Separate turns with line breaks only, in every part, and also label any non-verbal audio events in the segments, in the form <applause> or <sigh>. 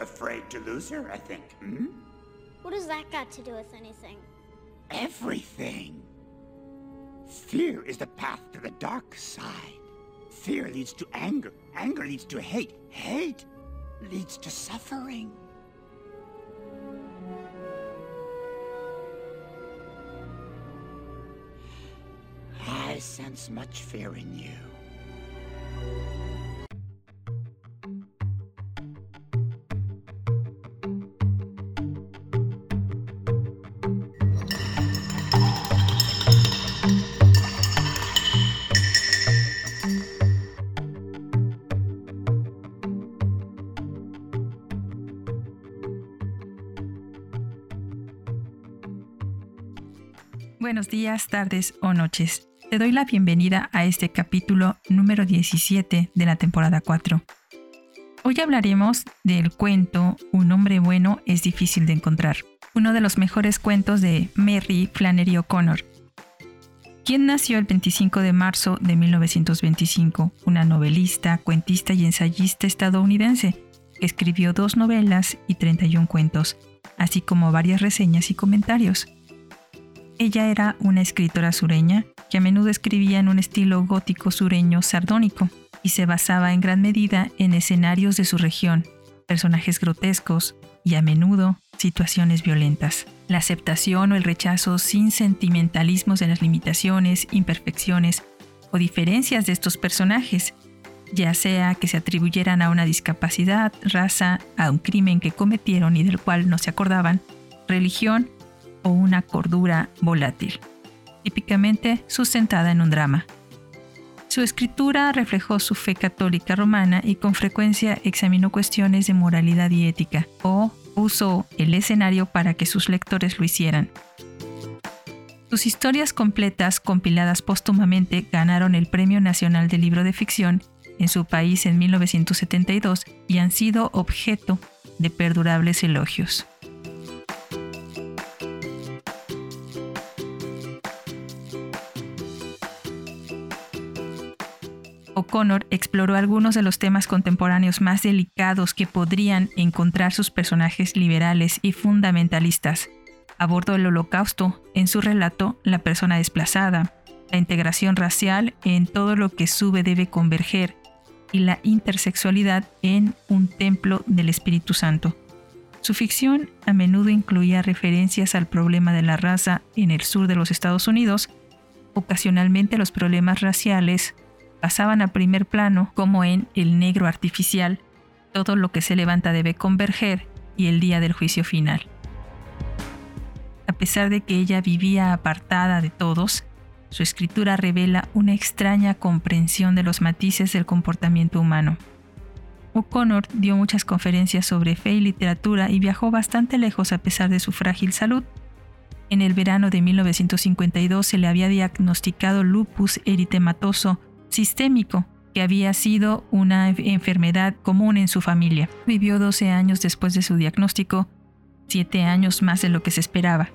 Afraid to lose her, I think. Hmm?
What has that got to do with anything?
Everything. Fear is the path to the dark side. Fear leads to anger. Anger leads to hate. Hate leads to suffering. I sense much fear in you.
Buenos días, tardes o noches. Te doy la bienvenida a este capítulo número 17 de la temporada 4. Hoy hablaremos del cuento Un hombre bueno es difícil de encontrar, uno de los mejores cuentos de Mary Flannery O'Connor, quien nació el 25 de marzo de 1925, una novelista, cuentista y ensayista estadounidense, escribió dos novelas y 31 cuentos, así como varias reseñas y comentarios. Ella era una escritora sureña que a menudo escribía en un estilo gótico sureño sardónico y se basaba en gran medida en escenarios de su región, personajes grotescos y a menudo situaciones violentas. La aceptación o el rechazo sin sentimentalismos de las limitaciones, imperfecciones o diferencias de estos personajes, ya sea que se atribuyeran a una discapacidad, raza, a un crimen que cometieron y del cual no se acordaban, religión una cordura volátil, típicamente sustentada en un drama. Su escritura reflejó su fe católica romana y con frecuencia examinó cuestiones de moralidad y ética, o usó el escenario para que sus lectores lo hicieran. Sus historias completas, compiladas póstumamente, ganaron el Premio Nacional del Libro de Ficción en su país en 1972 y han sido objeto de perdurables elogios. O'Connor exploró algunos de los temas contemporáneos más delicados que podrían encontrar sus personajes liberales y fundamentalistas. Abordó el holocausto en su relato La persona desplazada, la integración racial en todo lo que sube debe converger y la intersexualidad en un templo del Espíritu Santo. Su ficción a menudo incluía referencias al problema de la raza en el sur de los Estados Unidos, ocasionalmente los problemas raciales pasaban a primer plano como en El negro artificial, todo lo que se levanta debe converger y el día del juicio final. A pesar de que ella vivía apartada de todos, su escritura revela una extraña comprensión de los matices del comportamiento humano. O'Connor dio muchas conferencias sobre fe y literatura y viajó bastante lejos a pesar de su frágil salud. En el verano de 1952 se le había diagnosticado lupus eritematoso sistémico, que había sido una enfermedad común en su familia. Vivió 12 años después de su diagnóstico, 7 años más de lo que se esperaba.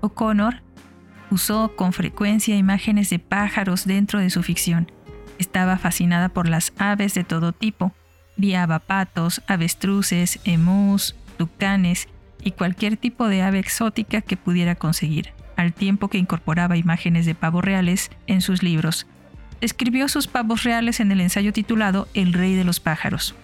O'Connor usó con frecuencia imágenes de pájaros dentro de su ficción. Estaba fascinada por las aves de todo tipo. Criaba patos, avestruces, emus, tucanes y cualquier tipo de ave exótica que pudiera conseguir, al tiempo que incorporaba imágenes de pavos reales en sus libros. Escribió sus pavos reales en el ensayo titulado El rey de los pájaros.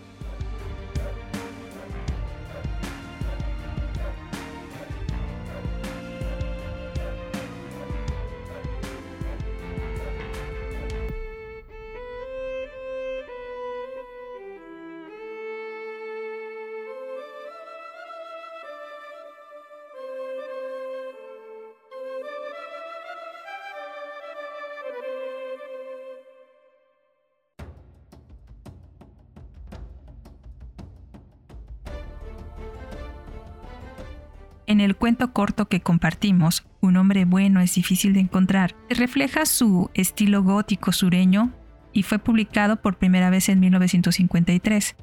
En el cuento corto que compartimos, Un hombre bueno es difícil de encontrar, refleja su estilo gótico sureño y fue publicado por primera vez en 1953.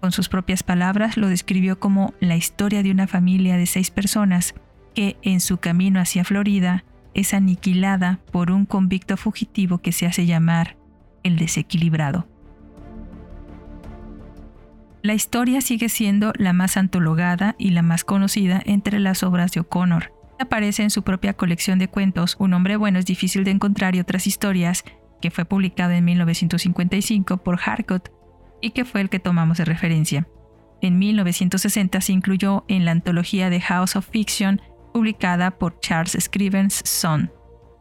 Con sus propias palabras lo describió como la historia de una familia de seis personas que en su camino hacia Florida es aniquilada por un convicto fugitivo que se hace llamar El desequilibrado. La historia sigue siendo la más antologada y la más conocida entre las obras de O'Connor. Aparece en su propia colección de cuentos Un hombre bueno es difícil de encontrar y otras historias, que fue publicada en 1955 por Harcourt y que fue el que tomamos de referencia. En 1960 se incluyó en la antología de House of Fiction publicada por Charles Scrivens Son,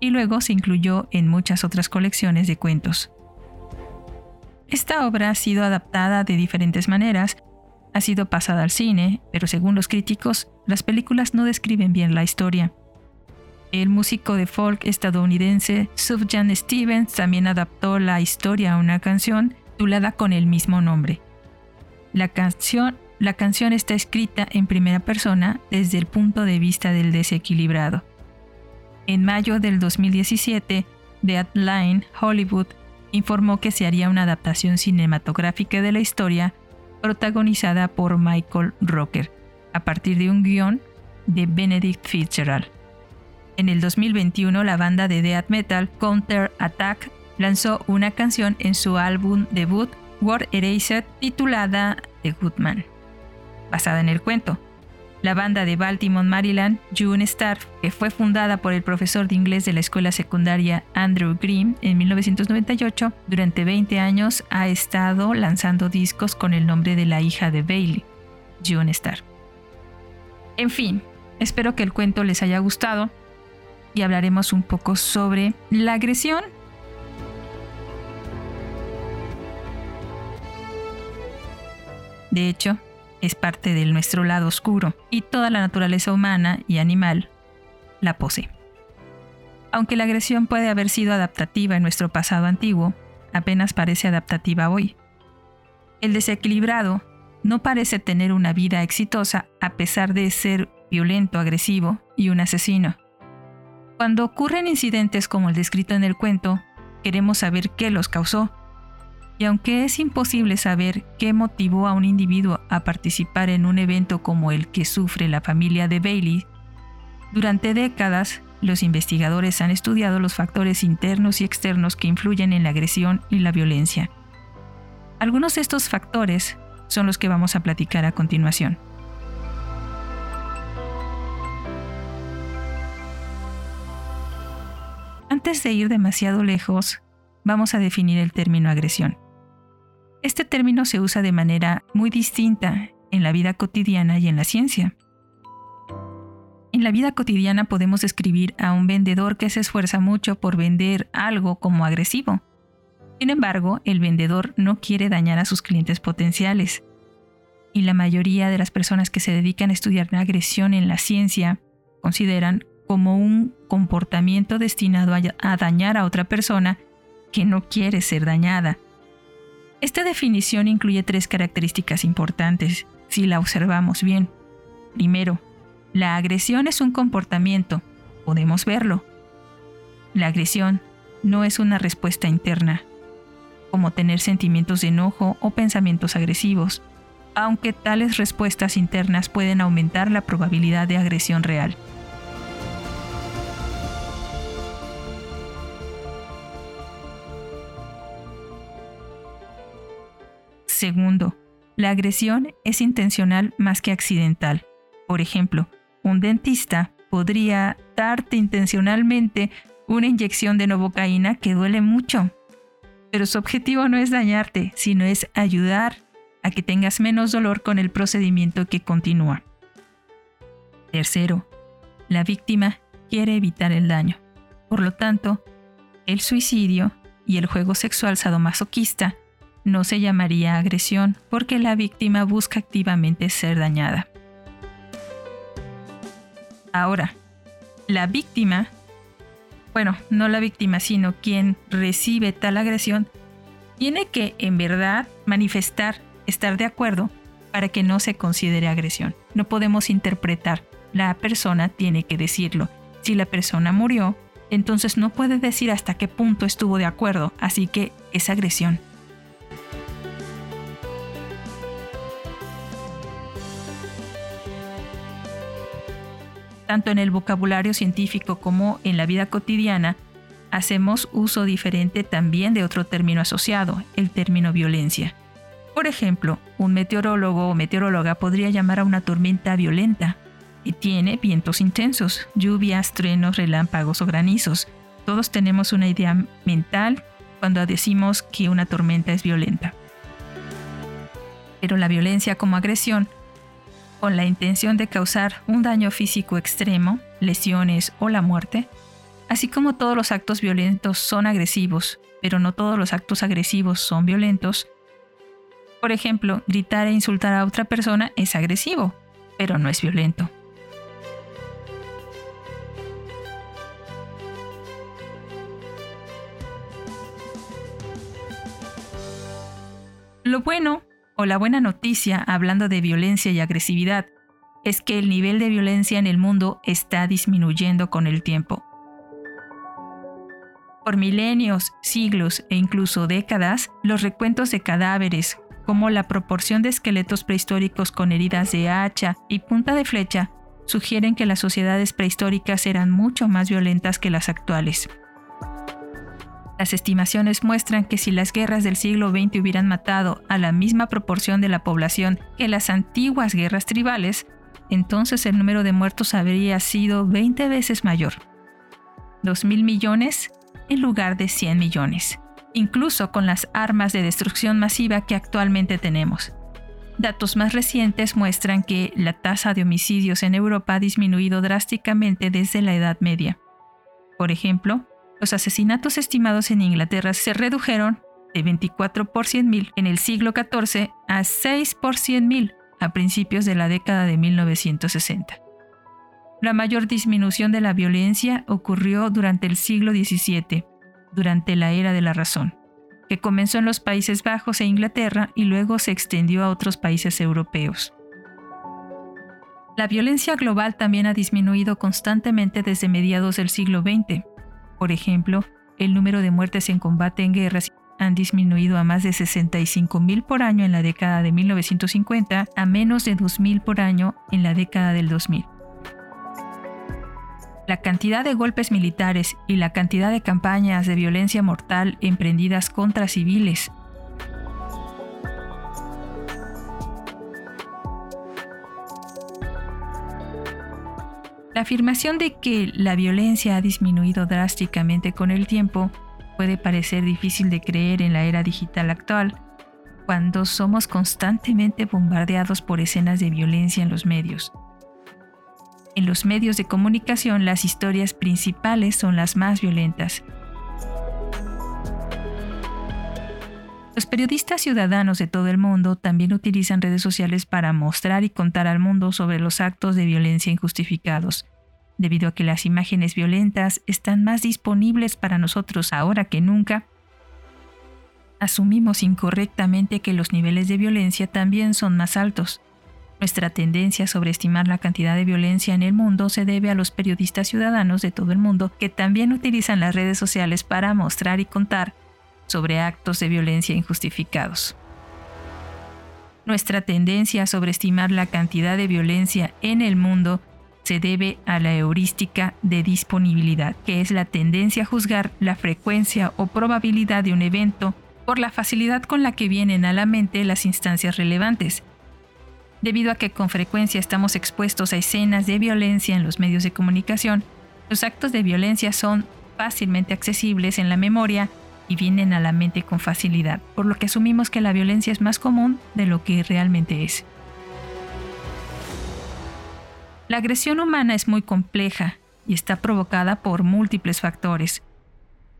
y luego se incluyó en muchas otras colecciones de cuentos. Esta obra ha sido adaptada de diferentes maneras, ha sido pasada al cine, pero según los críticos, las películas no describen bien la historia. El músico de folk estadounidense Sufjan Stevens también adaptó la historia a una canción titulada con el mismo nombre. La canción la canción está escrita en primera persona desde el punto de vista del desequilibrado. En mayo del 2017, Deadline Hollywood informó que se haría una adaptación cinematográfica de la historia protagonizada por Michael Rocker, a partir de un guion de Benedict Fitzgerald. En el 2021, la banda de death metal Counter Attack lanzó una canción en su álbum debut War Eraser titulada The Goodman basada en el cuento. La banda de Baltimore, Maryland, June Star, que fue fundada por el profesor de inglés de la escuela secundaria Andrew Green en 1998, durante 20 años ha estado lanzando discos con el nombre de la hija de Bailey, June Star. En fin, espero que el cuento les haya gustado y hablaremos un poco sobre la agresión De hecho, es parte de nuestro lado oscuro y toda la naturaleza humana y animal la posee. Aunque la agresión puede haber sido adaptativa en nuestro pasado antiguo, apenas parece adaptativa hoy. El desequilibrado no parece tener una vida exitosa a pesar de ser violento, agresivo y un asesino. Cuando ocurren incidentes como el descrito en el cuento, queremos saber qué los causó y aunque es imposible saber qué motivó a un individuo a participar en un evento como el que sufre la familia de Bailey, durante décadas los investigadores han estudiado los factores internos y externos que influyen en la agresión y la violencia. Algunos de estos factores son los que vamos a platicar a continuación. Antes de ir demasiado lejos, vamos a definir el término agresión. Este término se usa de manera muy distinta en la vida cotidiana y en la ciencia. En la vida cotidiana podemos describir a un vendedor que se esfuerza mucho por vender algo como agresivo. Sin embargo, el vendedor no quiere dañar a sus clientes potenciales. Y la mayoría de las personas que se dedican a estudiar la agresión en la ciencia consideran como un comportamiento destinado a, dañar a otra persona que no quiere ser dañada esta definición incluye tres características importantes, si la observamos bien. Primero, la agresión es un comportamiento, podemos verlo. La agresión no es una respuesta interna, como tener sentimientos de enojo o pensamientos agresivos, aunque tales respuestas internas pueden aumentar la probabilidad de agresión real. Segundo, la agresión es intencional más que accidental. Por ejemplo, un dentista podría darte intencionalmente una inyección de novocaína que duele mucho. Pero su objetivo no es dañarte, sino es ayudar a que tengas menos dolor con el procedimiento que continúa. Tercero, la víctima quiere evitar el daño. Por lo tanto, el suicidio y el juego sexual sadomasoquista no se llamaría agresión porque la víctima busca activamente ser dañada. Ahora, la víctima, bueno, no la víctima, sino quien recibe tal agresión, tiene que en verdad manifestar estar de acuerdo para que no se considere agresión. No podemos interpretar, la persona tiene que decirlo. Si la persona murió, entonces no puede decir hasta qué punto estuvo de acuerdo, así que es agresión. Tanto en el vocabulario científico como en la vida cotidiana, hacemos uso diferente también de otro término asociado, el término violencia. Por ejemplo, un meteorólogo o meteoróloga podría llamar a una tormenta violenta y tiene vientos intensos, lluvias, truenos, relámpagos o granizos. Todos tenemos una idea mental cuando decimos que una tormenta es violenta. Pero la violencia como agresión, con la intención de causar un daño físico extremo, lesiones o la muerte, así como todos los actos violentos son agresivos, pero no todos los actos agresivos son violentos, por ejemplo, gritar e insultar a otra persona es agresivo, pero no es violento. Lo bueno, o la buena noticia hablando de violencia y agresividad, es que el nivel de violencia en el mundo está disminuyendo con el tiempo. Por milenios, siglos e incluso décadas, los recuentos de cadáveres, como la proporción de esqueletos prehistóricos con heridas de hacha y punta de flecha sugieren que las sociedades prehistóricas eran mucho más violentas que las actuales. Las estimaciones muestran que si las guerras del siglo XX hubieran matado a la misma proporción de la población que las antiguas guerras tribales, entonces el número de muertos habría sido 20 veces mayor. 2.000 millones en lugar de 100 millones incluso con las armas de destrucción masiva que actualmente tenemos. Datos más recientes muestran que la tasa de homicidios en Europa ha disminuido drásticamente desde la Edad Media. Por ejemplo, los asesinatos estimados en Inglaterra se redujeron de 24 por 100.000 en el siglo XIV a 6 por 100.000 a principios de la década de 1960. La mayor disminución de la violencia ocurrió durante el siglo XVII, durante la era de la razón, que comenzó en los Países Bajos e Inglaterra y luego se extendió a otros países europeos. La violencia global también ha disminuido constantemente desde mediados del siglo XX. Por ejemplo, el número de muertes en combate en guerras han disminuido a más de 65.000 por año en la década de 1950 a menos de 2.000 por año en la década del 2000 la cantidad de golpes militares y la cantidad de campañas de violencia mortal emprendidas contra civiles. La afirmación de que la violencia ha disminuido drásticamente con el tiempo puede parecer difícil de creer en la era digital actual, cuando somos constantemente bombardeados por escenas de violencia en los medios. En los medios de comunicación las historias principales son las más violentas. Los periodistas ciudadanos de todo el mundo también utilizan redes sociales para mostrar y contar al mundo sobre los actos de violencia injustificados, debido a que las imágenes violentas están más disponibles para nosotros ahora que nunca. Asumimos incorrectamente que los niveles de violencia también son más altos. Nuestra tendencia a sobreestimar la cantidad de violencia en el mundo se debe a los periodistas ciudadanos de todo el mundo que también utilizan las redes sociales para mostrar y contar sobre actos de violencia injustificados. Nuestra tendencia a sobreestimar la cantidad de violencia en el mundo se debe a la heurística de disponibilidad, que es la tendencia a juzgar la frecuencia o probabilidad de un evento por la facilidad con la que vienen a la mente las instancias relevantes, Debido a que con frecuencia estamos expuestos a escenas de violencia en los medios de comunicación, los actos de violencia son fácilmente accesibles en la memoria y vienen a la mente con facilidad, por lo que asumimos que la violencia es más común de lo que realmente es. La agresión humana es muy compleja y está provocada por múltiples factores.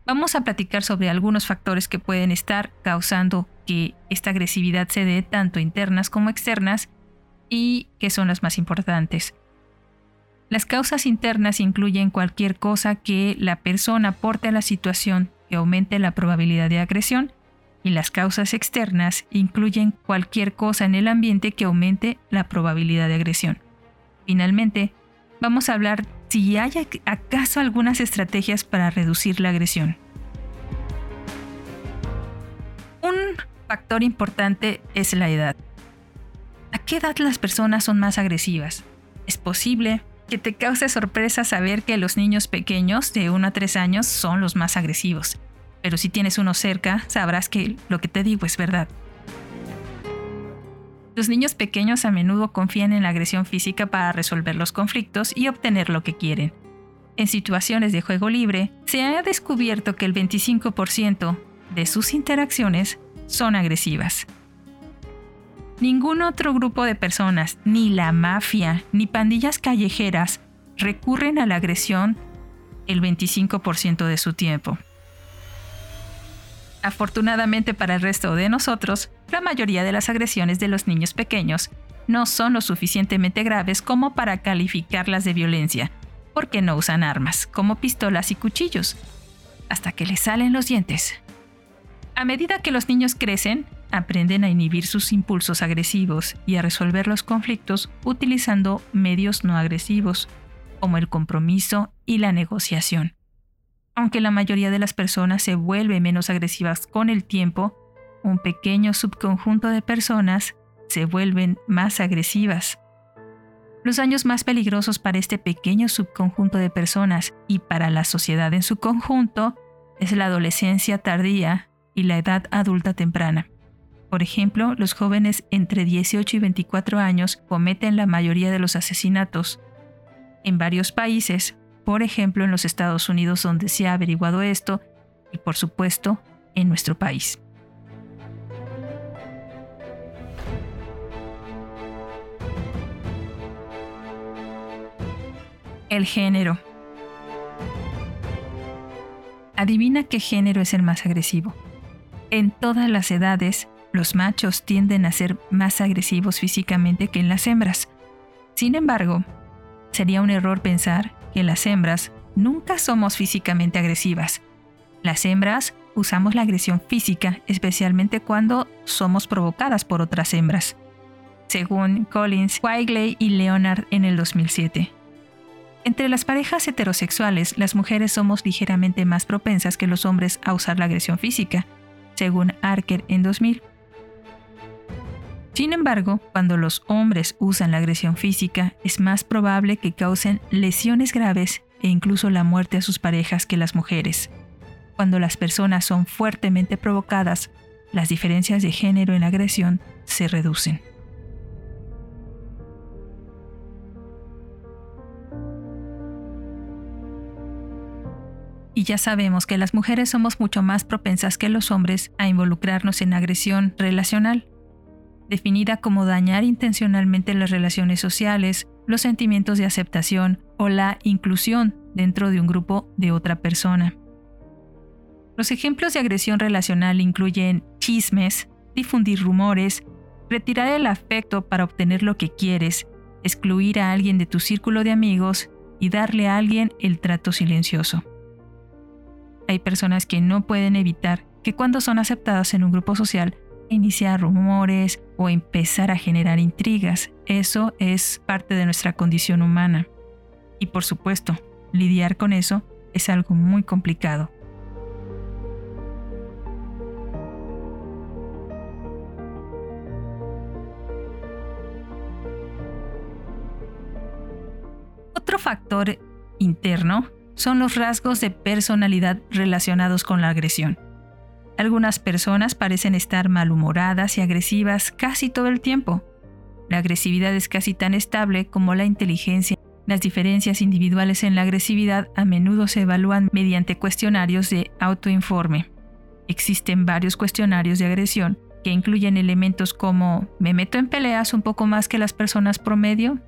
Vamos a platicar sobre algunos factores que pueden estar causando que esta agresividad se dé tanto internas como externas y que son las más importantes. Las causas internas incluyen cualquier cosa que la persona aporte a la situación aumente la probabilidad de agresión y las causas externas incluyen cualquier cosa en el ambiente que aumente la probabilidad de agresión. Finalmente, vamos a hablar si hay acaso algunas estrategias para reducir la agresión. Un factor importante es la edad. ¿A qué edad las personas son más agresivas? Es posible que te cause sorpresa saber que los niños pequeños de 1 a 3 años son los más agresivos. Pero si tienes uno cerca, sabrás que lo que te digo es verdad. Los niños pequeños a menudo confían en la agresión física para resolver los conflictos y obtener lo que quieren. En situaciones de juego libre, se ha descubierto que el 25% de sus interacciones son agresivas. Ningún otro grupo de personas, ni la mafia, ni pandillas callejeras, recurren a la agresión el 25% de su tiempo. Afortunadamente para el resto de nosotros, la mayoría de las agresiones de los niños pequeños no son lo suficientemente graves como para calificarlas de violencia, porque no usan armas, como pistolas y cuchillos, hasta que les salen los dientes. A medida que los niños crecen, aprenden a inhibir sus impulsos agresivos y a resolver los conflictos utilizando medios no agresivos, como el compromiso y la negociación. Aunque la mayoría de las personas se vuelve menos agresivas con el tiempo, un pequeño subconjunto de personas se vuelven más agresivas. Los años más peligrosos para este pequeño subconjunto de personas y para la sociedad en su conjunto es la adolescencia tardía y la edad adulta temprana. Por ejemplo, los jóvenes entre 18 y 24 años cometen la mayoría de los asesinatos. En varios países, por ejemplo en los Estados Unidos donde se ha averiguado esto y por supuesto en nuestro país. El género. Adivina qué género es el más agresivo. En todas las edades, los machos tienden a ser más agresivos físicamente que en las hembras. Sin embargo, sería un error pensar que las hembras nunca somos físicamente agresivas. Las hembras usamos la agresión física especialmente cuando somos provocadas por otras hembras, según Collins, Quigley y Leonard en el 2007. Entre las parejas heterosexuales, las mujeres somos ligeramente más propensas que los hombres a usar la agresión física, según Archer en 2000. Sin embargo, cuando los hombres usan la agresión física, es más probable que causen lesiones graves e incluso la muerte a sus parejas que las mujeres. Cuando las personas son fuertemente provocadas, las diferencias de género en la agresión se reducen. Y ya sabemos que las mujeres somos mucho más propensas que los hombres a involucrarnos en agresión relacional definida como dañar intencionalmente las relaciones sociales, los sentimientos de aceptación o la inclusión dentro de un grupo de otra persona. Los ejemplos de agresión relacional incluyen chismes, difundir rumores, retirar el afecto para obtener lo que quieres, excluir a alguien de tu círculo de amigos y darle a alguien el trato silencioso. Hay personas que no pueden evitar que cuando son aceptadas en un grupo social iniciar rumores o empezar a generar intrigas. Eso es parte de nuestra condición humana. Y por supuesto, lidiar con eso es algo muy complicado. Otro factor interno son los rasgos de personalidad relacionados con la agresión. Algunas personas parecen estar malhumoradas y agresivas casi todo el tiempo. La agresividad es casi tan estable como la inteligencia. Las diferencias individuales en la agresividad a menudo se evalúan mediante cuestionarios de autoinforme. Existen varios cuestionarios de agresión que incluyen elementos como me meto en peleas un poco más que las personas promedio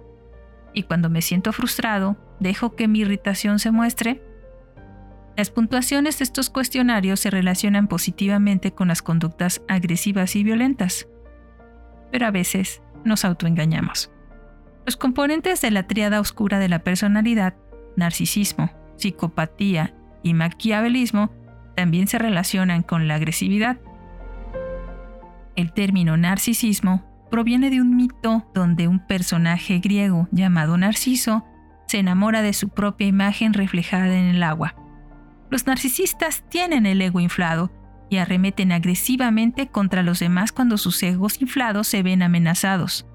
y cuando me siento frustrado, dejo que mi irritación se muestre las puntuaciones de estos cuestionarios se relacionan positivamente con las conductas agresivas y violentas, pero a veces nos autoengañamos. Los componentes de la tríada oscura de la personalidad, narcisismo, psicopatía y maquiavelismo, también se relacionan con la agresividad. El término narcisismo proviene de un mito donde un personaje griego llamado Narciso se enamora de su propia imagen reflejada en el agua los narcisistas tienen el ego inflado y arremeten agresivamente contra los demás cuando sus egos inflados se ven amenazados.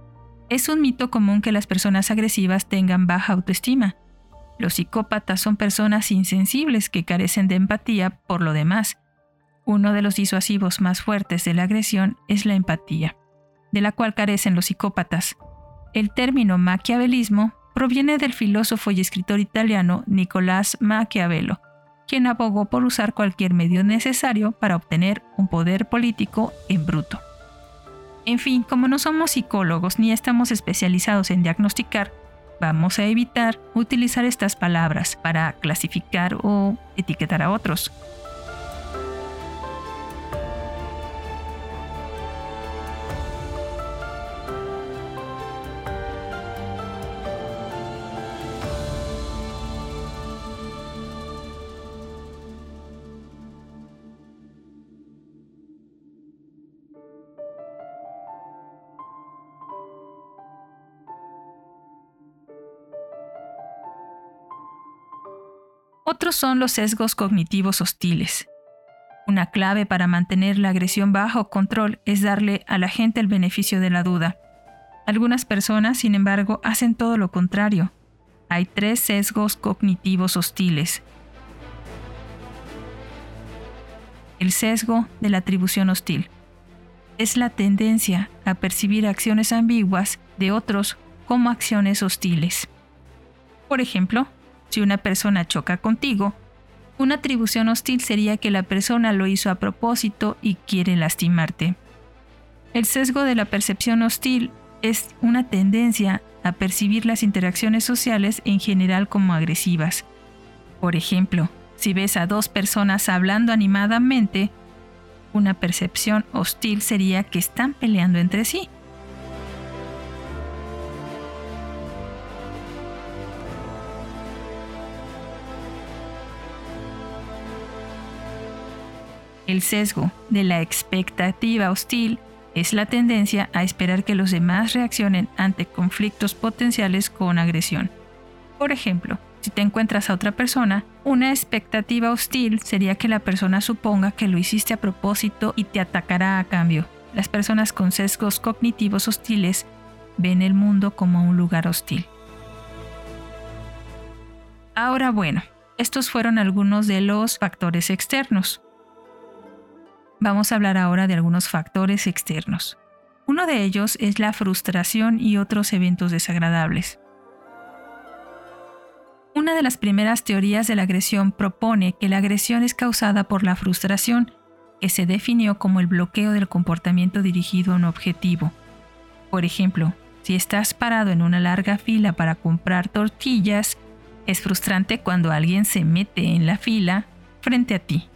Es un mito común que las personas agresivas tengan baja autoestima. Los psicópatas son personas insensibles que carecen de empatía por lo demás. Uno de los disuasivos más fuertes de la agresión es la empatía, de la cual carecen los psicópatas. El término maquiavelismo proviene del filósofo y escritor italiano Nicolás Maquiavelo, quien abogó por usar cualquier medio necesario para obtener un poder político en bruto. En fin, como no somos psicólogos ni estamos especializados en diagnosticar, vamos a evitar utilizar estas palabras para clasificar o etiquetar a otros. Otros son los sesgos cognitivos hostiles. Una clave para mantener la agresión bajo control es darle a la gente el beneficio de la duda. Algunas personas, sin embargo, hacen todo lo contrario. Hay tres sesgos cognitivos hostiles. El sesgo de la atribución hostil es la tendencia a percibir acciones ambiguas de otros como acciones hostiles. Por ejemplo, si una persona choca contigo, una atribución hostil sería que la persona lo hizo a propósito y quiere lastimarte. El sesgo de la percepción hostil es una tendencia a percibir las interacciones sociales en general como agresivas. Por ejemplo, si ves a dos personas hablando animadamente, una percepción hostil sería que están peleando entre sí. El sesgo de la expectativa hostil es la tendencia a esperar que los demás reaccionen ante conflictos potenciales con agresión. Por ejemplo, si te encuentras a otra persona, una expectativa hostil sería que la persona suponga que lo hiciste a propósito y te atacará a cambio. Las personas con sesgos cognitivos hostiles ven el mundo como un lugar hostil. Ahora bueno, estos fueron algunos de los factores externos. Vamos a hablar ahora de algunos factores externos. Uno de ellos es la frustración y otros eventos desagradables. Una de las primeras teorías de la agresión propone que la agresión es causada por la frustración, que se definió como el bloqueo del comportamiento dirigido a un objetivo. Por ejemplo, si estás parado en una larga fila para comprar tortillas, es frustrante cuando alguien se mete en la fila frente a ti.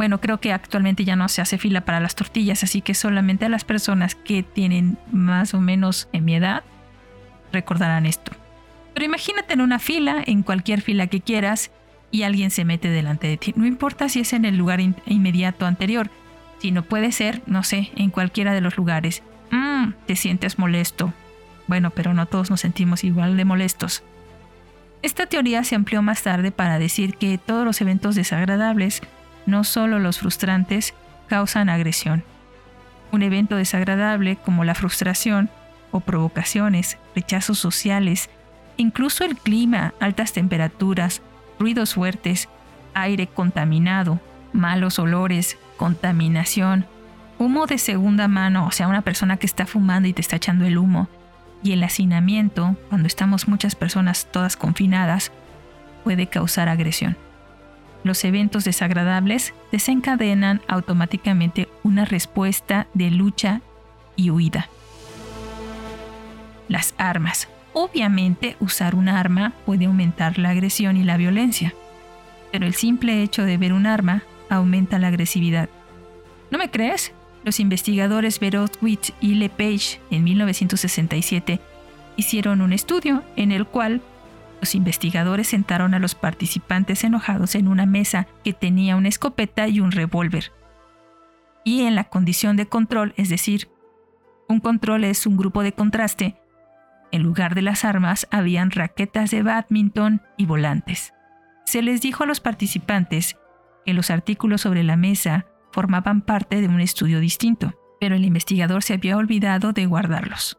Bueno, creo que actualmente ya no se hace fila para las tortillas, así que solamente a las personas que tienen más o menos en mi edad recordarán esto. Pero imagínate en una fila, en cualquier fila que quieras, y alguien se mete delante de ti. No importa si es en el lugar inmediato anterior, sino puede ser, no sé, en cualquiera de los lugares. Mmm, te sientes molesto. Bueno, pero no todos nos sentimos igual de molestos. Esta teoría se amplió más tarde para decir que todos los eventos desagradables no solo los frustrantes causan agresión. Un evento desagradable como la frustración o provocaciones, rechazos sociales, incluso el clima, altas temperaturas, ruidos fuertes, aire contaminado, malos olores, contaminación, humo de segunda mano, o sea, una persona que está fumando y te está echando el humo, y el hacinamiento, cuando estamos muchas personas todas confinadas, puede causar agresión los eventos desagradables desencadenan automáticamente una respuesta de lucha y huida. Las armas. Obviamente usar un arma puede aumentar la agresión y la violencia, pero el simple hecho de ver un arma aumenta la agresividad. ¿No me crees? Los investigadores Berowitz y LePage en 1967 hicieron un estudio en el cual los investigadores sentaron a los participantes enojados en una mesa que tenía una escopeta y un revólver. Y en la condición de control, es decir, un control es un grupo de contraste, en lugar de las armas habían raquetas de badminton y volantes. Se les dijo a los participantes que los artículos sobre la mesa formaban parte de un estudio distinto, pero el investigador se había olvidado de guardarlos.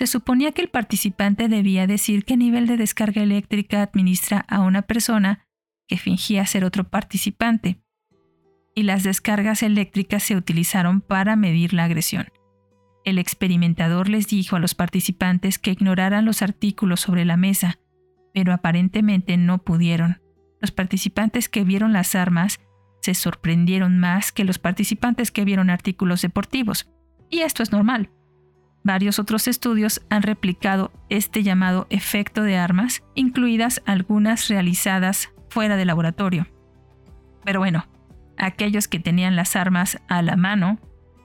Se suponía que el participante debía decir qué nivel de descarga eléctrica administra a una persona que fingía ser otro participante, y las descargas eléctricas se utilizaron para medir la agresión. El experimentador les dijo a los participantes que ignoraran los artículos sobre la mesa, pero aparentemente no pudieron. Los participantes que vieron las armas se sorprendieron más que los participantes que vieron artículos deportivos. Y esto es normal. Varios otros estudios han replicado este llamado efecto de armas, incluidas algunas realizadas fuera del laboratorio. Pero bueno, aquellos que tenían las armas a la mano,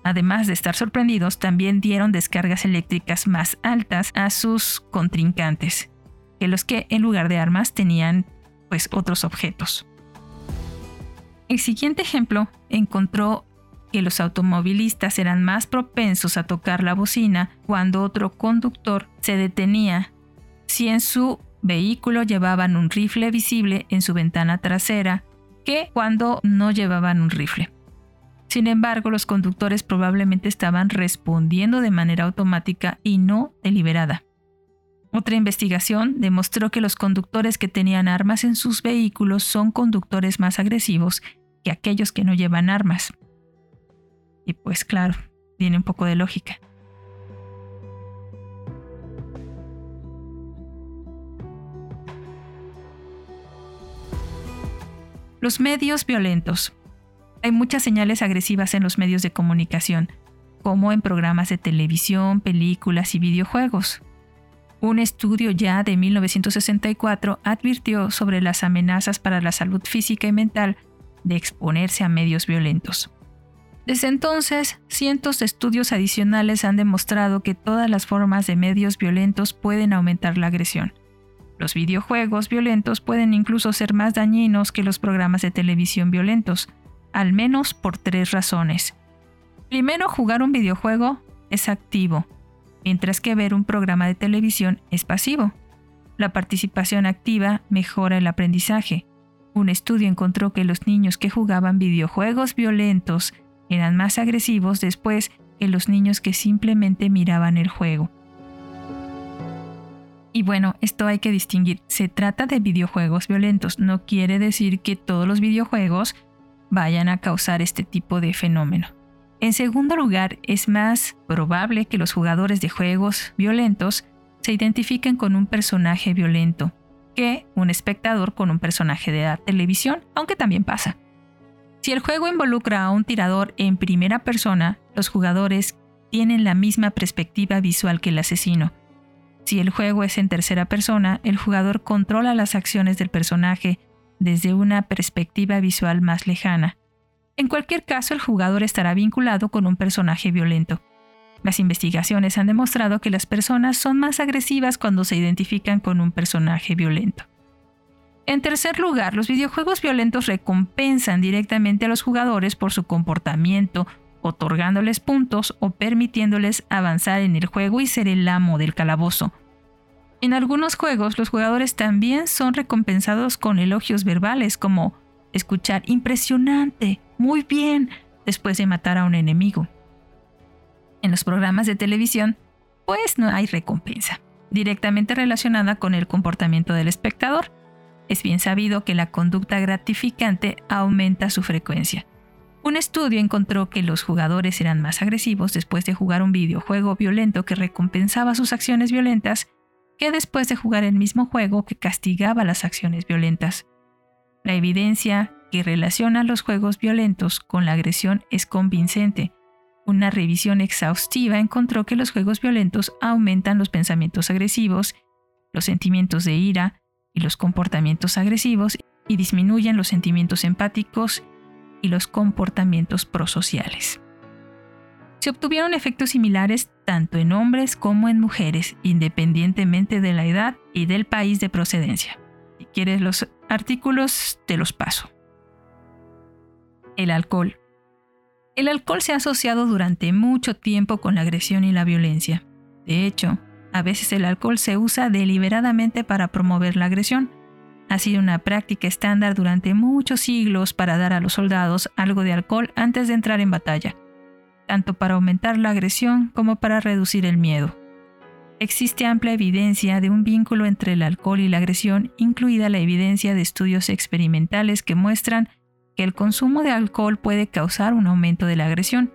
además de estar sorprendidos, también dieron descargas eléctricas más altas a sus contrincantes que los que en lugar de armas tenían pues otros objetos. El siguiente ejemplo encontró que los automovilistas eran más propensos a tocar la bocina cuando otro conductor se detenía si en su vehículo llevaban un rifle visible en su ventana trasera que cuando no llevaban un rifle. Sin embargo, los conductores probablemente estaban respondiendo de manera automática y no deliberada. Otra investigación demostró que los conductores que tenían armas en sus vehículos son conductores más agresivos que aquellos que no llevan armas. Y pues claro, tiene un poco de lógica. Los medios violentos. Hay muchas señales agresivas en los medios de comunicación, como en programas de televisión, películas y videojuegos. Un estudio ya de 1964 advirtió sobre las amenazas para la salud física y mental de exponerse a medios violentos. Desde entonces, cientos de estudios adicionales han demostrado que todas las formas de medios violentos pueden aumentar la agresión. Los videojuegos violentos pueden incluso ser más dañinos que los programas de televisión violentos, al menos por tres razones. Primero, jugar un videojuego es activo, mientras que ver un programa de televisión es pasivo. La participación activa mejora el aprendizaje. Un estudio encontró que los niños que jugaban videojuegos violentos eran más agresivos después que los niños que simplemente miraban el juego. Y bueno, esto hay que distinguir. Se trata de videojuegos violentos. No quiere decir que todos los videojuegos vayan a causar este tipo de fenómeno. En segundo lugar, es más probable que los jugadores de juegos violentos se identifiquen con un personaje violento que un espectador con un personaje de la televisión, aunque también pasa. Si el juego involucra a un tirador en primera persona, los jugadores tienen la misma perspectiva visual que el asesino. Si el juego es en tercera persona, el jugador controla las acciones del personaje desde una perspectiva visual más lejana. En cualquier caso, el jugador estará vinculado con un personaje violento. Las investigaciones han demostrado que las personas son más agresivas cuando se identifican con un personaje violento. En tercer lugar, los videojuegos violentos recompensan directamente a los jugadores por su comportamiento, otorgándoles puntos o permitiéndoles avanzar en el juego y ser el amo del calabozo. En algunos juegos, los jugadores también son recompensados con elogios verbales como escuchar impresionante, muy bien, después de matar a un enemigo. En los programas de televisión, pues no hay recompensa, directamente relacionada con el comportamiento del espectador. Es bien sabido que la conducta gratificante aumenta su frecuencia. Un estudio encontró que los jugadores eran más agresivos después de jugar un videojuego violento que recompensaba sus acciones violentas que después de jugar el mismo juego que castigaba las acciones violentas. La evidencia que relaciona los juegos violentos con la agresión es convincente. Una revisión exhaustiva encontró que los juegos violentos aumentan los pensamientos agresivos, los sentimientos de ira y los comportamientos agresivos y disminuyen los sentimientos empáticos y los comportamientos prosociales. Se obtuvieron efectos similares tanto en hombres como en mujeres, independientemente de la edad y del país de procedencia. Si quieres los artículos, te los paso. El alcohol. El alcohol se ha asociado durante mucho tiempo con la agresión y la violencia. De hecho, a veces el alcohol se usa deliberadamente para promover la agresión. Ha sido una práctica estándar durante muchos siglos para dar a los soldados algo de alcohol antes de entrar en batalla, tanto para aumentar la agresión como para reducir el miedo. Existe amplia evidencia de un vínculo entre el alcohol y la agresión, incluida la evidencia de estudios experimentales que muestran que el consumo de alcohol puede causar un aumento de la agresión.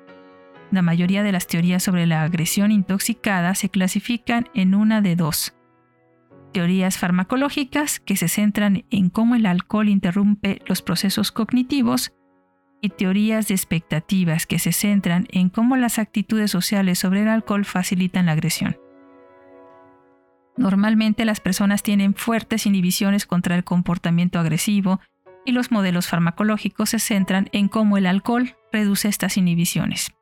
La mayoría de las teorías sobre la agresión intoxicada se clasifican en una de dos. Teorías farmacológicas que se centran en cómo el alcohol interrumpe los procesos cognitivos y teorías de expectativas que se centran en cómo las actitudes sociales sobre el alcohol facilitan la agresión. Normalmente las personas tienen fuertes inhibiciones contra el comportamiento agresivo y los modelos farmacológicos se centran en cómo el alcohol reduce estas inhibiciones.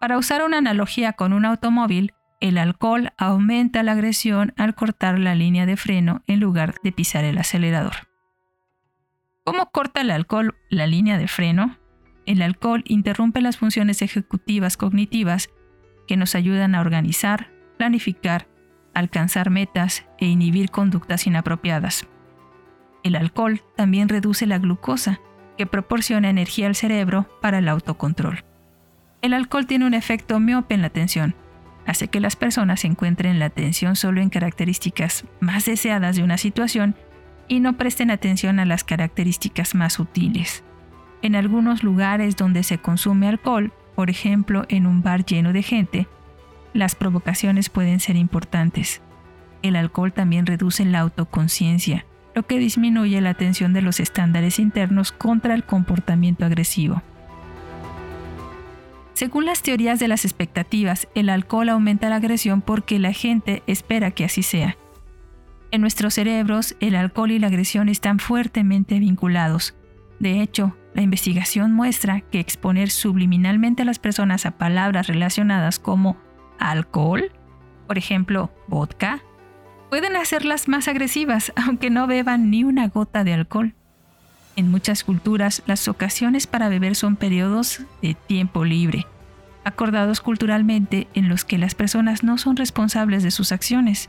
Para usar una analogía con un automóvil, el alcohol aumenta la agresión al cortar la línea de freno en lugar de pisar el acelerador. ¿Cómo corta el alcohol la línea de freno? El alcohol interrumpe las funciones ejecutivas cognitivas que nos ayudan a organizar, planificar alcanzar metas e inhibir conductas inapropiadas. El alcohol también reduce la glucosa, que proporciona energía al cerebro para el autocontrol. El alcohol tiene un efecto miope en la atención, hace que las personas encuentren la atención solo en características más deseadas de una situación y no presten atención a las características más sutiles. En algunos lugares donde se consume alcohol, por ejemplo en un bar lleno de gente, las provocaciones pueden ser importantes. El alcohol también reduce la autoconciencia, lo que disminuye la atención de los estándares internos contra el comportamiento agresivo. Según las teorías de las expectativas, el alcohol aumenta la agresión porque la gente espera que así sea. En nuestros cerebros, el alcohol y la agresión están fuertemente vinculados. De hecho, la investigación muestra que exponer subliminalmente a las personas a palabras relacionadas como alcohol, por ejemplo, vodka, pueden hacerlas más agresivas, <laughs> aunque no beban ni una gota de alcohol. En muchas culturas, las ocasiones para beber son periodos de tiempo libre, acordados culturalmente en los que las personas no son responsables de sus acciones.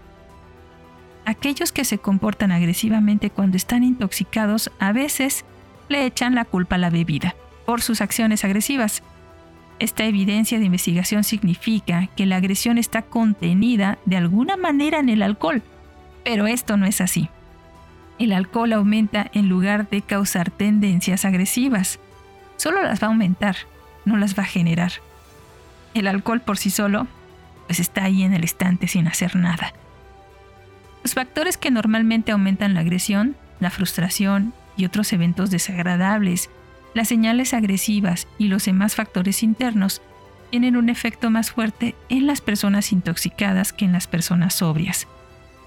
Aquellos que se comportan agresivamente cuando están intoxicados a veces le echan la culpa a la bebida por sus acciones agresivas, esta evidencia de investigación significa que la agresión está contenida de alguna manera en el alcohol, pero esto no es así. El alcohol aumenta en lugar de causar tendencias agresivas. Solo las va a aumentar, no las va a generar. El alcohol por sí solo, pues está ahí en el estante sin hacer nada. Los factores que normalmente aumentan la agresión, la frustración y otros eventos desagradables las señales agresivas y los demás factores internos tienen un efecto más fuerte en las personas intoxicadas que en las personas sobrias.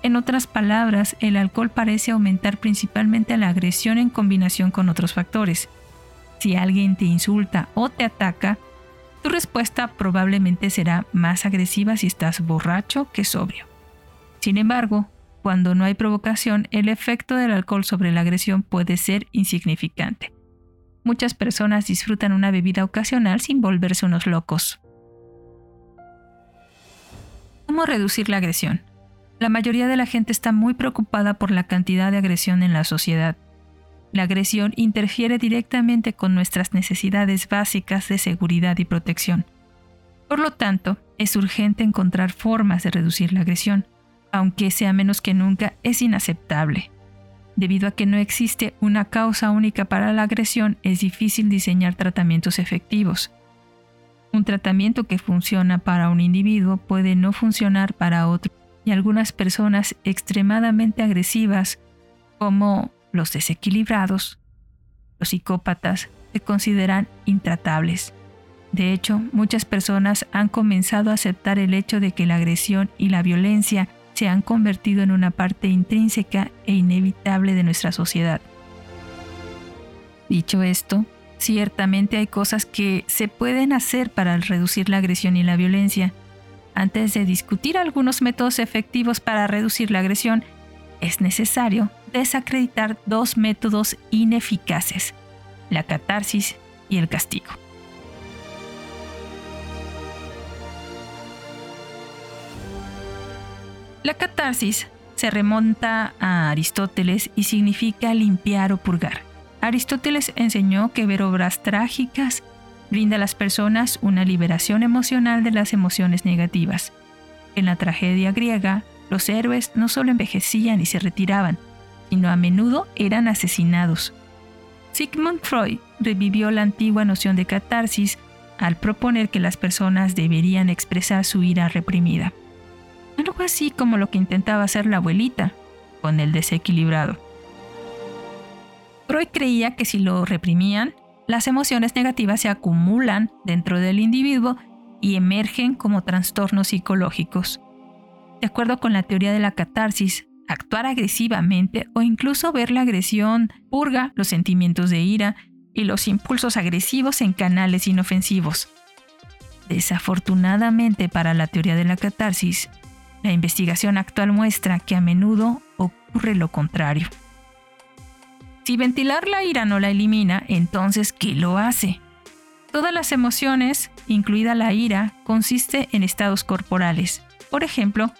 En otras palabras, el alcohol parece aumentar principalmente la agresión en combinación con otros factores. Si alguien te insulta o te ataca, tu respuesta probablemente será más agresiva si estás borracho que sobrio. Sin embargo, cuando no hay provocación, el efecto del alcohol sobre la agresión puede ser insignificante. Muchas personas disfrutan una bebida ocasional sin volverse unos locos. ¿Cómo reducir la agresión? La mayoría de la gente está muy preocupada por la cantidad de agresión en la sociedad. La agresión interfiere directamente con nuestras necesidades básicas de seguridad y protección. Por lo tanto, es urgente encontrar formas de reducir la agresión, aunque sea menos que nunca es inaceptable. Debido a que no existe una causa única para la agresión, es difícil diseñar tratamientos efectivos. Un tratamiento que funciona para un individuo puede no funcionar para otro, y algunas personas extremadamente agresivas, como los desequilibrados, los psicópatas, se consideran intratables. De hecho, muchas personas han comenzado a aceptar el hecho de que la agresión y la violencia se han convertido en una parte intrínseca e inevitable de nuestra sociedad. Dicho esto, ciertamente hay cosas que se pueden hacer para reducir la agresión y la violencia. Antes de discutir algunos métodos efectivos para reducir la agresión, es necesario desacreditar dos métodos ineficaces, la catarsis y el castigo. La catarsis se remonta a Aristóteles y significa limpiar o purgar. Aristóteles enseñó que ver obras trágicas brinda a las personas una liberación emocional de las emociones negativas. En la tragedia griega, los héroes no solo envejecían y se retiraban, sino a menudo eran asesinados. Sigmund Freud revivió la antigua noción de catarsis al proponer que las personas deberían expresar su ira reprimida. Algo así como lo que intentaba hacer la abuelita con el desequilibrado. Freud creía que si lo reprimían, las emociones negativas se acumulan dentro del individuo y emergen como trastornos psicológicos. De acuerdo con la teoría de la catarsis, actuar agresivamente o incluso ver la agresión purga los sentimientos de ira y los impulsos agresivos en canales inofensivos. Desafortunadamente para la teoría de la catarsis, la investigación actual muestra que a menudo ocurre lo contrario. Si ventilar la ira no la elimina, entonces ¿qué lo hace? Todas las emociones, incluida la ira, consiste en estados corporales, por ejemplo,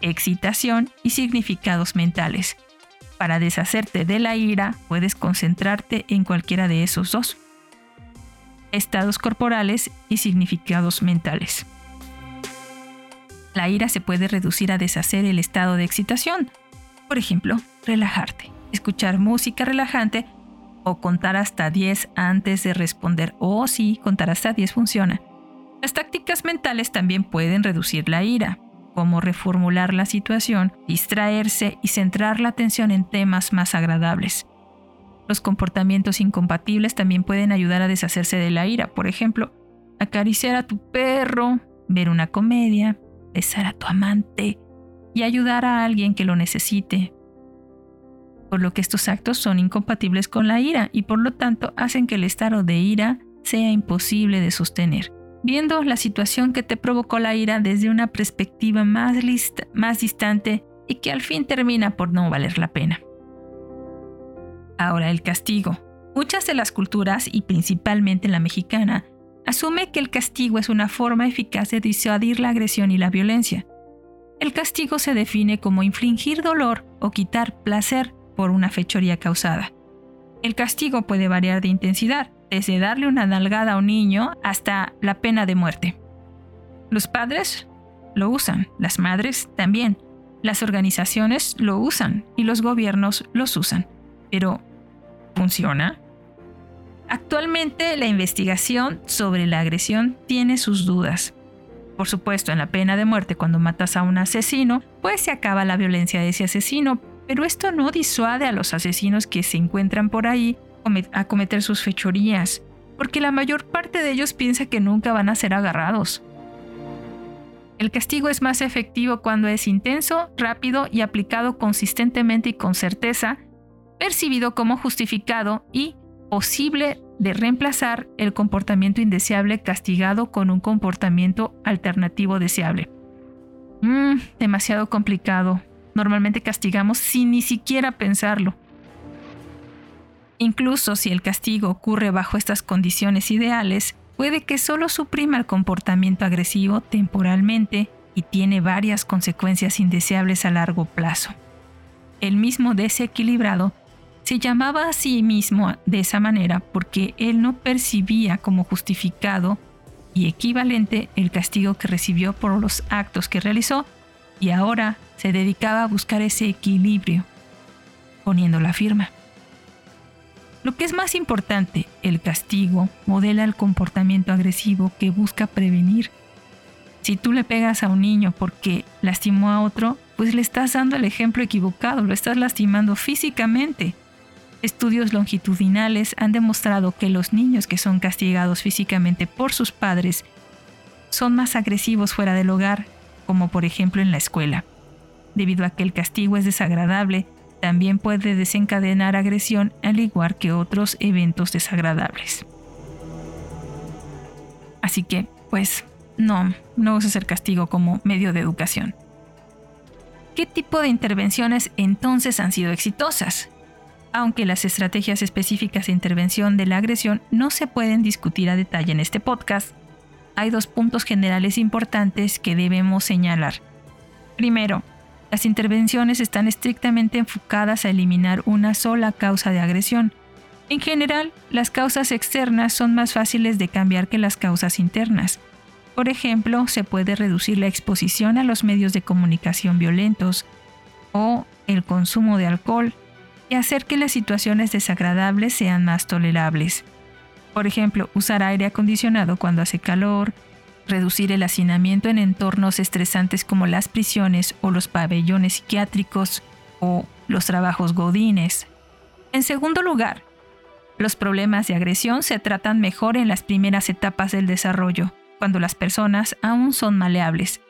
excitación y significados mentales. Para deshacerte de la ira, puedes concentrarte en cualquiera de esos dos. Estados corporales y significados mentales. La ira se puede reducir a deshacer el estado de excitación. Por ejemplo, relajarte, escuchar música relajante o contar hasta 10 antes de responder. O sí, contar hasta 10 funciona. Las tácticas mentales también pueden reducir la ira, como reformular la situación, distraerse y centrar la atención en temas más agradables. Los comportamientos incompatibles también pueden ayudar a deshacerse de la ira, por ejemplo, acariciar a tu perro, ver una comedia, besar a tu amante y ayudar a alguien que lo necesite, por lo que estos actos son incompatibles con la ira y por lo tanto hacen que el estado de ira sea imposible de sostener. Viendo la situación que te provocó la ira desde una perspectiva más, más distante y que al fin termina por no valer la pena. Ahora el castigo. Muchas de las culturas, y principalmente la mexicana, asume que el castigo es una forma eficaz de disuadir la agresión y la violencia. El castigo se define como infligir dolor o quitar placer por una fechoría causada. El castigo puede variar de intensidad, desde darle una nalgada a un niño hasta la pena de muerte. Los padres lo usan, las madres también, las organizaciones lo usan y los gobiernos los usan. Pero, ¿funciona? Actualmente la investigación sobre la agresión tiene sus dudas. Por supuesto, en la pena de muerte cuando matas a un asesino, pues se acaba la violencia de ese asesino, pero esto no disuade a los asesinos que se encuentran por ahí a cometer sus fechorías, porque la mayor parte de ellos piensa que nunca van a ser agarrados. El castigo es más efectivo cuando es intenso, rápido y aplicado consistentemente y con certeza, percibido como justificado y posible de reemplazar el comportamiento indeseable castigado con un comportamiento alternativo deseable. Mmm, demasiado complicado, normalmente castigamos sin ni siquiera pensarlo. Incluso si el castigo ocurre bajo estas condiciones ideales, puede que solo suprima el comportamiento agresivo temporalmente y tiene varias consecuencias indeseables a largo plazo. El mismo desequilibrado se llamaba a sí mismo de esa manera porque él no percibía como justificado y equivalente el castigo que recibió por los actos que realizó y ahora se dedicaba a buscar ese equilibrio, poniendo la firma. Lo que es más importante, el castigo modela el comportamiento agresivo que busca prevenir. Si tú le pegas a un niño porque lastimó a otro, pues le estás dando el ejemplo equivocado, lo estás lastimando físicamente. Estudios longitudinales han demostrado que los niños que son castigados físicamente por sus padres son más agresivos fuera del hogar, como por ejemplo en la escuela debido a que el castigo es desagradable, también puede desencadenar agresión al igual que otros eventos desagradables. Así que, pues, no, no uses el castigo como medio de educación. ¿Qué tipo de intervenciones entonces han sido exitosas? Aunque las estrategias específicas de intervención de la agresión no se pueden discutir a detalle en este podcast, hay dos puntos generales importantes que debemos señalar. Primero, las intervenciones están estrictamente enfocadas a eliminar una sola causa de agresión. En general, las causas externas son más fáciles de cambiar que las causas internas. Por ejemplo, se puede reducir la exposición a los medios de comunicación violentos o el consumo de alcohol y hacer que las situaciones desagradables sean más tolerables. Por ejemplo, usar aire acondicionado cuando hace calor, reducir el hacinamiento en entornos estresantes como las prisiones o los pabellones psiquiátricos o los trabajos godines. En segundo lugar, los problemas de agresión se tratan mejor en las primeras etapas del desarrollo, cuando las personas aún son maleables.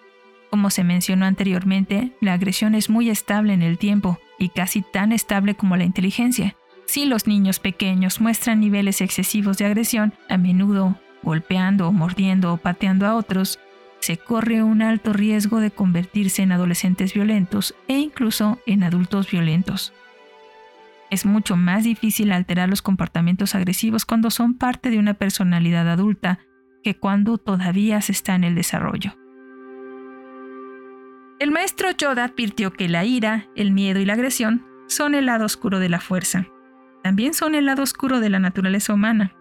Como se mencionó anteriormente, la agresión es muy estable en el tiempo y casi tan estable como la inteligencia. Si los niños pequeños muestran niveles excesivos de agresión, a menudo golpeando, mordiendo o pateando a otros, se corre un alto riesgo de convertirse en adolescentes violentos e incluso en adultos violentos. Es mucho más difícil alterar los comportamientos agresivos cuando son parte de una personalidad adulta que cuando todavía se está en el desarrollo. El maestro Yoda advirtió que la ira, el miedo y la agresión son el lado oscuro de la fuerza. También son el lado oscuro de la naturaleza humana.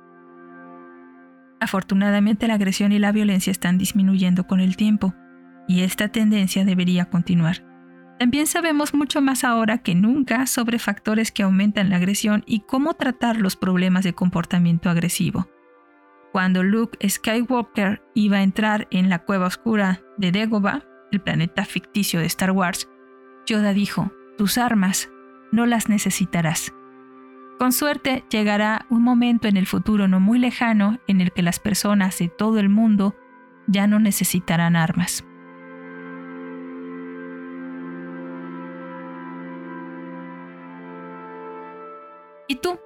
Afortunadamente la agresión y la violencia están disminuyendo con el tiempo, y esta tendencia debería continuar. También sabemos mucho más ahora que nunca sobre factores que aumentan la agresión y cómo tratar los problemas de comportamiento agresivo. Cuando Luke Skywalker iba a entrar en la cueva oscura de Dagobah, el planeta ficticio de Star Wars, Yoda dijo, tus armas no las necesitarás. Con suerte llegará un momento en el futuro no muy lejano en el que las personas de todo el mundo ya no necesitarán armas. ¿Y tú?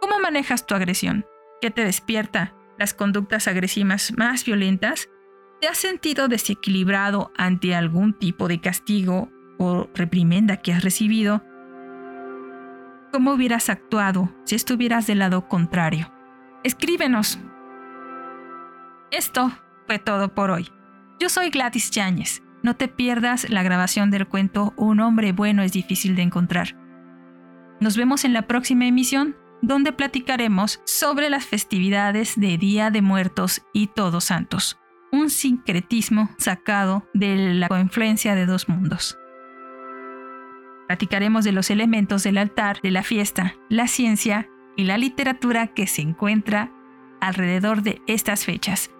¿Cómo manejas tu agresión? ¿Qué te despierta? ¿Las conductas agresivas más violentas? ¿Te has sentido desequilibrado ante algún tipo de castigo o reprimenda que has recibido? ¿Cómo hubieras actuado si estuvieras del lado contrario? Escríbenos. Esto fue todo por hoy. Yo soy Gladys Yáñez. No te pierdas la grabación del cuento Un hombre bueno es difícil de encontrar. Nos vemos en la próxima emisión, donde platicaremos sobre las festividades de Día de Muertos y Todos Santos, un sincretismo sacado de la confluencia de dos mundos. Platicaremos de los elementos del altar de la fiesta, la ciencia y la literatura que se encuentra alrededor de estas fechas.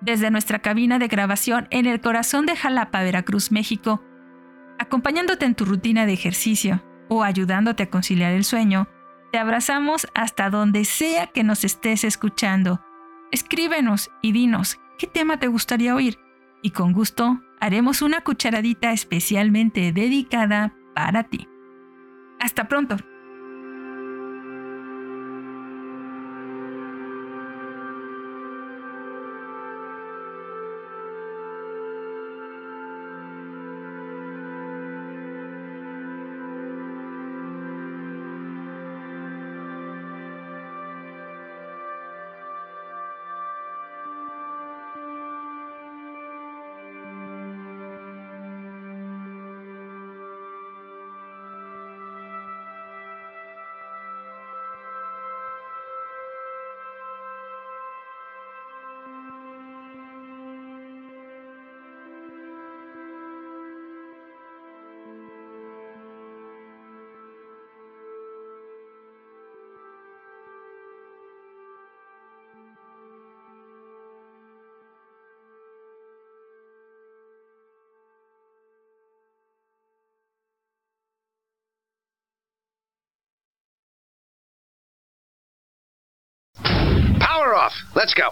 Desde nuestra cabina de grabación en el corazón de Jalapa, Veracruz, México, acompañándote en tu rutina de ejercicio o ayudándote a conciliar el sueño, te abrazamos hasta donde sea que nos estés escuchando. Escríbenos y dinos qué tema te gustaría oír y con gusto haremos una cucharadita especialmente dedicada para ti. Hasta pronto.
Off. Let's go.